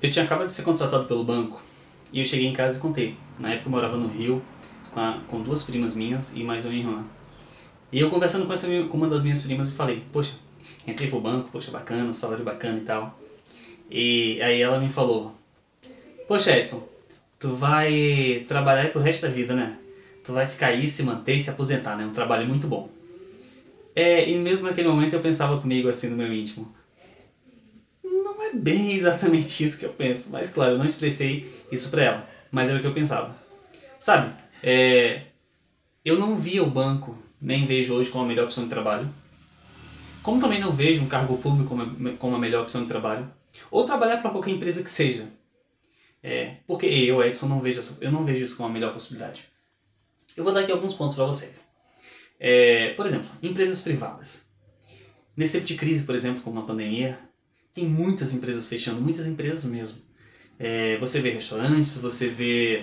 Eu tinha acabado de ser contratado pelo banco e eu cheguei em casa e contei. Na época eu morava no Rio com, a, com duas primas minhas e mais uma irmã. E eu conversando com, essa, com uma das minhas primas e falei, poxa, entrei pro banco, poxa, bacana, salário bacana e tal. E aí ela me falou, poxa Edson, tu vai trabalhar pro resto da vida, né? Tu vai ficar aí, se manter e se aposentar, né? Um trabalho muito bom. É, e mesmo naquele momento eu pensava comigo assim no meu íntimo, é bem exatamente isso que eu penso. Mas claro, eu não expressei isso pra ela. Mas era o que eu pensava. Sabe, é, eu não via o banco, nem vejo hoje como a melhor opção de trabalho. Como também não vejo um cargo público como, como a melhor opção de trabalho. Ou trabalhar para qualquer empresa que seja. É, porque eu, Edson, não vejo essa, eu não vejo isso como a melhor possibilidade. Eu vou dar aqui alguns pontos para vocês. É, por exemplo, empresas privadas. Nesse tipo de crise, por exemplo, como a pandemia, tem muitas empresas fechando, muitas empresas mesmo. É, você vê restaurantes, você vê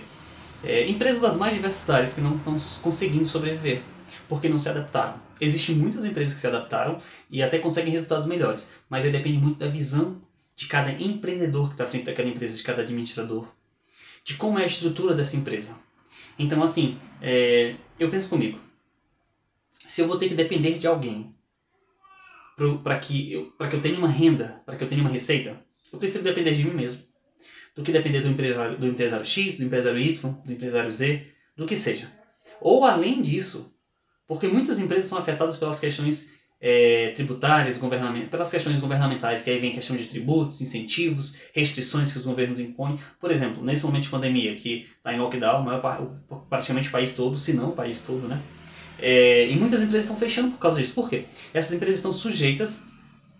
é, empresas das mais diversas áreas que não estão conseguindo sobreviver, porque não se adaptaram. Existem muitas empresas que se adaptaram e até conseguem resultados melhores, mas aí depende muito da visão de cada empreendedor que está à frente daquela empresa, de cada administrador, de como é a estrutura dessa empresa. Então, assim, é, eu penso comigo, se eu vou ter que depender de alguém para que, eu, que eu tenha uma renda, para que eu tenha uma receita, eu prefiro depender de mim mesmo. Do que depender do empresário, do empresário X, do empresário Y, do empresário Z, do que seja. Ou além disso, porque muitas empresas são afetadas pelas questões é, tributárias, pelas questões governamentais, que aí vem questão de tributos, incentivos, restrições que os governos impõem. Por exemplo, nesse momento de pandemia, que está em lockdown, maior, praticamente o país todo, se não o país todo, né? É, e muitas empresas estão fechando por causa disso. Por quê? Essas empresas estão sujeitas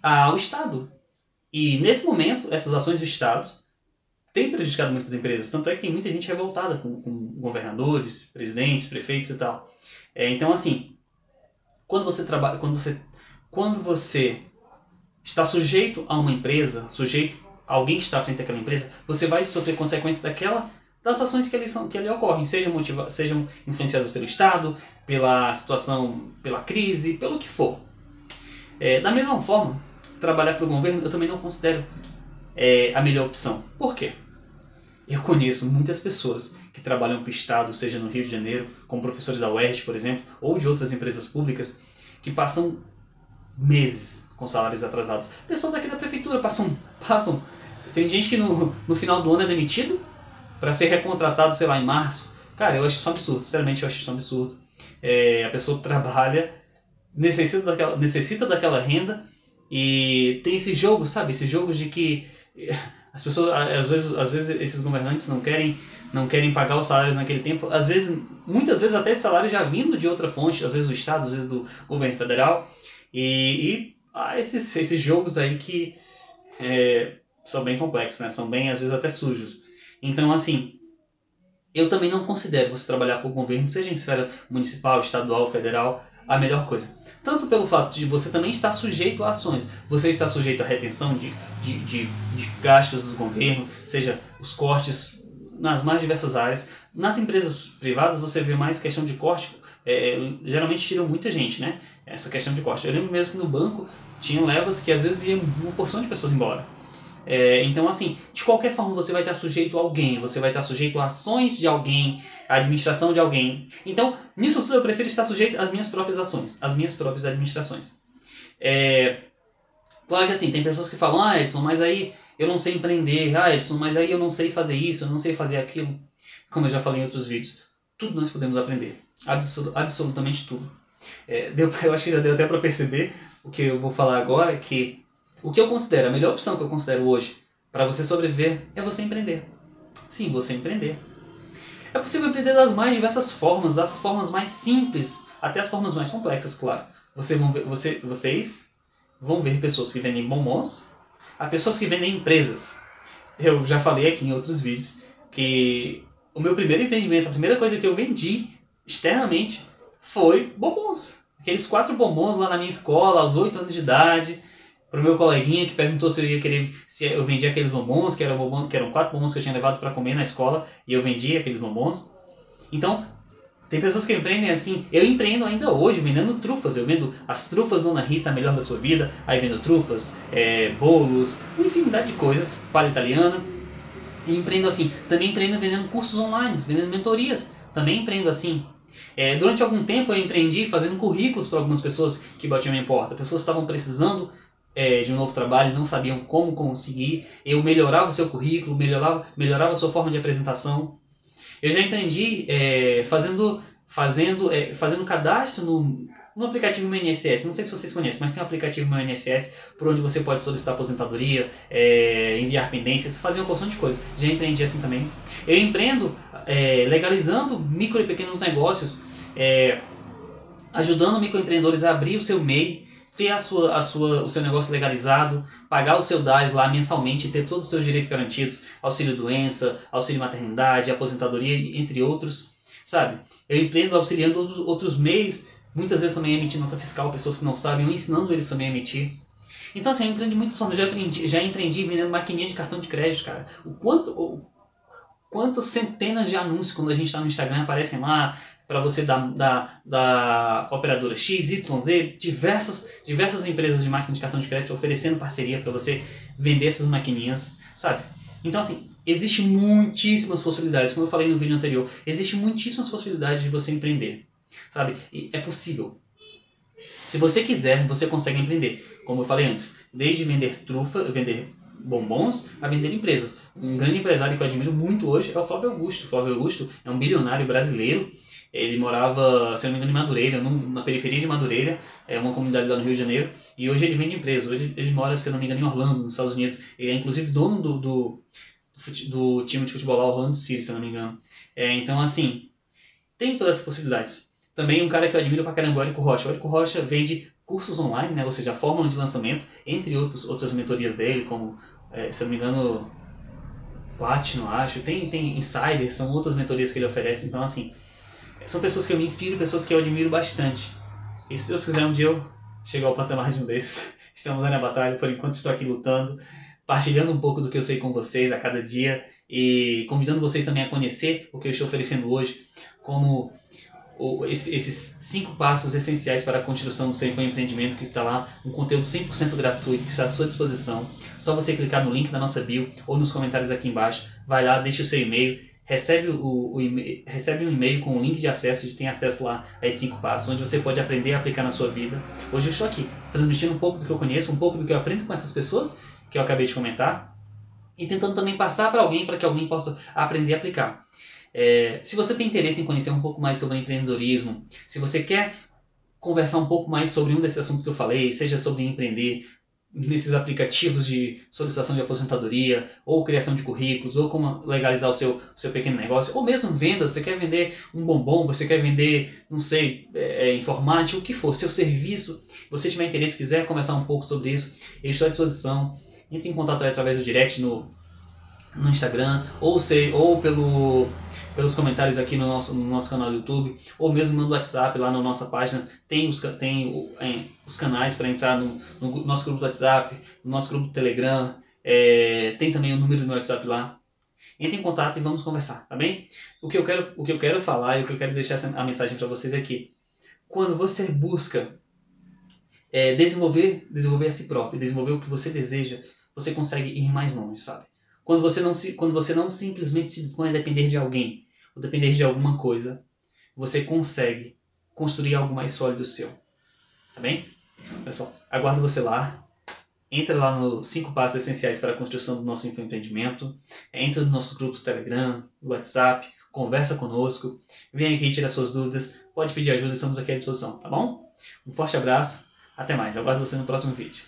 ao Estado. E nesse momento, essas ações do Estado têm prejudicado muitas empresas. Tanto é que tem muita gente revoltada com, com governadores, presidentes, prefeitos e tal. É, então, assim, quando você trabalha, quando você, quando você está sujeito a uma empresa, sujeito a alguém que está à frente daquela empresa, você vai sofrer consequências daquela das ações que ali, são, que ali ocorrem, sejam, motiva sejam influenciadas pelo Estado, pela situação, pela crise, pelo que for. É, da mesma forma, trabalhar para o governo eu também não considero é, a melhor opção. Por quê? Eu conheço muitas pessoas que trabalham para o Estado, seja no Rio de Janeiro, como professores da UERJ, por exemplo, ou de outras empresas públicas, que passam meses com salários atrasados. Pessoas aqui da prefeitura passam. passam tem gente que no, no final do ano é demitido para ser recontratado, sei lá, em março. Cara, eu acho isso um absurdo, sinceramente eu acho isso um absurdo. É, a pessoa trabalha, necessita daquela, necessita daquela renda e tem esse jogo, sabe? Esse jogo de que as pessoas, às vezes, às vezes esses governantes não querem não querem pagar os salários naquele tempo, às vezes, muitas vezes até esse salário já vindo de outra fonte, às vezes do Estado, às vezes do governo federal, e, e ah, esses, esses jogos aí que é, são bem complexos, né? São bem, às vezes, até sujos. Então, assim, eu também não considero você trabalhar para o governo, seja em esfera municipal, estadual, federal, a melhor coisa. Tanto pelo fato de você também estar sujeito a ações, você está sujeito à retenção de, de, de, de gastos do governo, seja os cortes nas mais diversas áreas. Nas empresas privadas você vê mais questão de corte, é, geralmente tiram muita gente, né? Essa questão de corte. Eu lembro mesmo que no banco tinham levas que às vezes iam uma porção de pessoas embora. É, então, assim, de qualquer forma você vai estar sujeito a alguém, você vai estar sujeito a ações de alguém, à administração de alguém. Então, nisso tudo eu prefiro estar sujeito às minhas próprias ações, às minhas próprias administrações. É, claro que assim, tem pessoas que falam, ah, Edson, mas aí eu não sei empreender, ah, Edson, mas aí eu não sei fazer isso, eu não sei fazer aquilo. Como eu já falei em outros vídeos, tudo nós podemos aprender, Absol absolutamente tudo. É, deu, eu acho que já deu até para perceber o que eu vou falar agora, que o que eu considero, a melhor opção que eu considero hoje para você sobreviver é você empreender. Sim, você empreender. É possível empreender das mais diversas formas, das formas mais simples até as formas mais complexas, claro. Você vão ver, você, vocês vão ver pessoas que vendem bombons a pessoas que vendem empresas. Eu já falei aqui em outros vídeos que o meu primeiro empreendimento, a primeira coisa que eu vendi externamente foi bombons. Aqueles quatro bombons lá na minha escola, aos oito anos de idade pro meu coleguinha que perguntou se eu ia querer se eu vendia aqueles bombons, que eram bombons, que eram quatro bombons que eu tinha levado para comer na escola e eu vendia aqueles bombons. Então, tem pessoas que empreendem assim. Eu empreendo ainda hoje vendendo trufas. Eu vendo as trufas Dona Rita, a melhor da sua vida. Aí vendo trufas, é, bolos, uma infinidade de coisas, palha italiana. E empreendo assim. Também empreendo vendendo cursos online, vendendo mentorias. Também empreendo assim. É, durante algum tempo eu empreendi fazendo currículos para algumas pessoas que batiam minha porta. Pessoas que estavam precisando é, de um novo trabalho, não sabiam como conseguir. Eu melhorava o seu currículo, melhorava, melhorava a sua forma de apresentação. Eu já empreendi é, fazendo, fazendo, é, fazendo cadastro no, no aplicativo INSS. Não sei se vocês conhecem, mas tem um aplicativo meu INSS por onde você pode solicitar aposentadoria, é, enviar pendências, fazer uma porção de coisas. Já empreendi assim também. Eu empreendo é, legalizando micro e pequenos negócios, é, ajudando microempreendedores a abrir o seu MEI, ter a sua, a sua, o seu negócio legalizado, pagar o seu DAS lá mensalmente ter todos os seus direitos garantidos, auxílio doença, auxílio maternidade, aposentadoria, entre outros, sabe? Eu empreendo auxiliando outros, outros meios, muitas vezes também emitindo nota fiscal, pessoas que não sabem, eu ensinando eles também a emitir. Então assim, eu empreendo de muitas formas, já, aprendi, já empreendi vendendo maquininha de cartão de crédito, cara. O quanto... quantas centenas de anúncios quando a gente está no Instagram aparecem lá, para você da, da, da operadora X, Y, Z, diversas, diversas empresas de máquina de cartão de crédito oferecendo parceria para você vender essas maquininhas, sabe? Então, assim, existe muitíssimas possibilidades, como eu falei no vídeo anterior, existe muitíssimas possibilidades de você empreender, sabe? E é possível. Se você quiser, você consegue empreender. Como eu falei antes, desde vender trufa, vender bombons a vender empresas. Um grande empresário que eu admiro muito hoje é o Flávio Augusto. O Flávio Augusto é um bilionário brasileiro ele morava, se não me engano, em Madureira, na periferia de Madureira, é uma comunidade lá no Rio de Janeiro. E hoje ele vende empresa. Hoje ele mora, se não me engano, em Orlando, nos Estados Unidos. Ele é inclusive dono do, do, do time de futebol lá, Orlando City, se não me engano. É, então, assim, tem todas as possibilidades. Também um cara que eu admiro pra caramba, o Érico Rocha. O Érico Rocha vende cursos online, né? ou seja, a fórmula de lançamento, entre outros, outras mentorias dele, como, é, se não me engano, Platinum, acho. Tem, tem Insider, são outras mentorias que ele oferece. Então, assim, são pessoas que eu me inspiro, pessoas que eu admiro bastante. E se Deus quiser, um dia eu chegar ao patamar de um desses. Estamos aí na batalha, por enquanto estou aqui lutando, partilhando um pouco do que eu sei com vocês a cada dia e convidando vocês também a conhecer o que eu estou oferecendo hoje, como esses cinco passos essenciais para a construção do seu empreendimento, que está lá, um conteúdo 100% gratuito que está à sua disposição. Só você clicar no link da nossa bio ou nos comentários aqui embaixo, vai lá, deixa o seu e-mail recebe, o, o recebe um e-mail com um link de acesso, e tem acesso lá a esses cinco passos, onde você pode aprender a aplicar na sua vida. Hoje eu estou aqui, transmitindo um pouco do que eu conheço, um pouco do que eu aprendo com essas pessoas que eu acabei de comentar, e tentando também passar para alguém para que alguém possa aprender a aplicar. É, se você tem interesse em conhecer um pouco mais sobre empreendedorismo, se você quer conversar um pouco mais sobre um desses assuntos que eu falei, seja sobre empreender, nesses aplicativos de solicitação de aposentadoria, ou criação de currículos, ou como legalizar o seu, seu pequeno negócio, ou mesmo venda, você quer vender um bombom, você quer vender, não sei, é, é, informática, o que for, seu serviço, você tiver interesse, quiser conversar um pouco sobre isso, eu estou à disposição. Entre em contato através do direct no, no Instagram, ou, sei, ou pelo pelos comentários aqui no nosso, no nosso canal do YouTube, ou mesmo no WhatsApp, lá na nossa página, tem os, tem, é, os canais para entrar no, no, nosso grupo do WhatsApp, no nosso grupo do Telegram, é, tem também o número do meu WhatsApp lá. Entre em contato e vamos conversar, tá bem? O que eu quero, o que eu quero falar e o que eu quero deixar a mensagem para vocês é que quando você busca é, desenvolver, desenvolver a si próprio, desenvolver o que você deseja, você consegue ir mais longe, sabe? Quando você não, se, quando você não simplesmente se dispõe a depender de alguém, ou depender de alguma coisa, você consegue construir algo mais sólido seu. Tá bem? Pessoal, aguardo você lá. Entra lá nos 5 passos essenciais para a construção do nosso empreendimento. Entra no nosso grupo do Telegram, WhatsApp, conversa conosco. Vem aqui tirar suas dúvidas. Pode pedir ajuda, estamos aqui à disposição, tá bom? Um forte abraço, até mais. Aguardo você no próximo vídeo.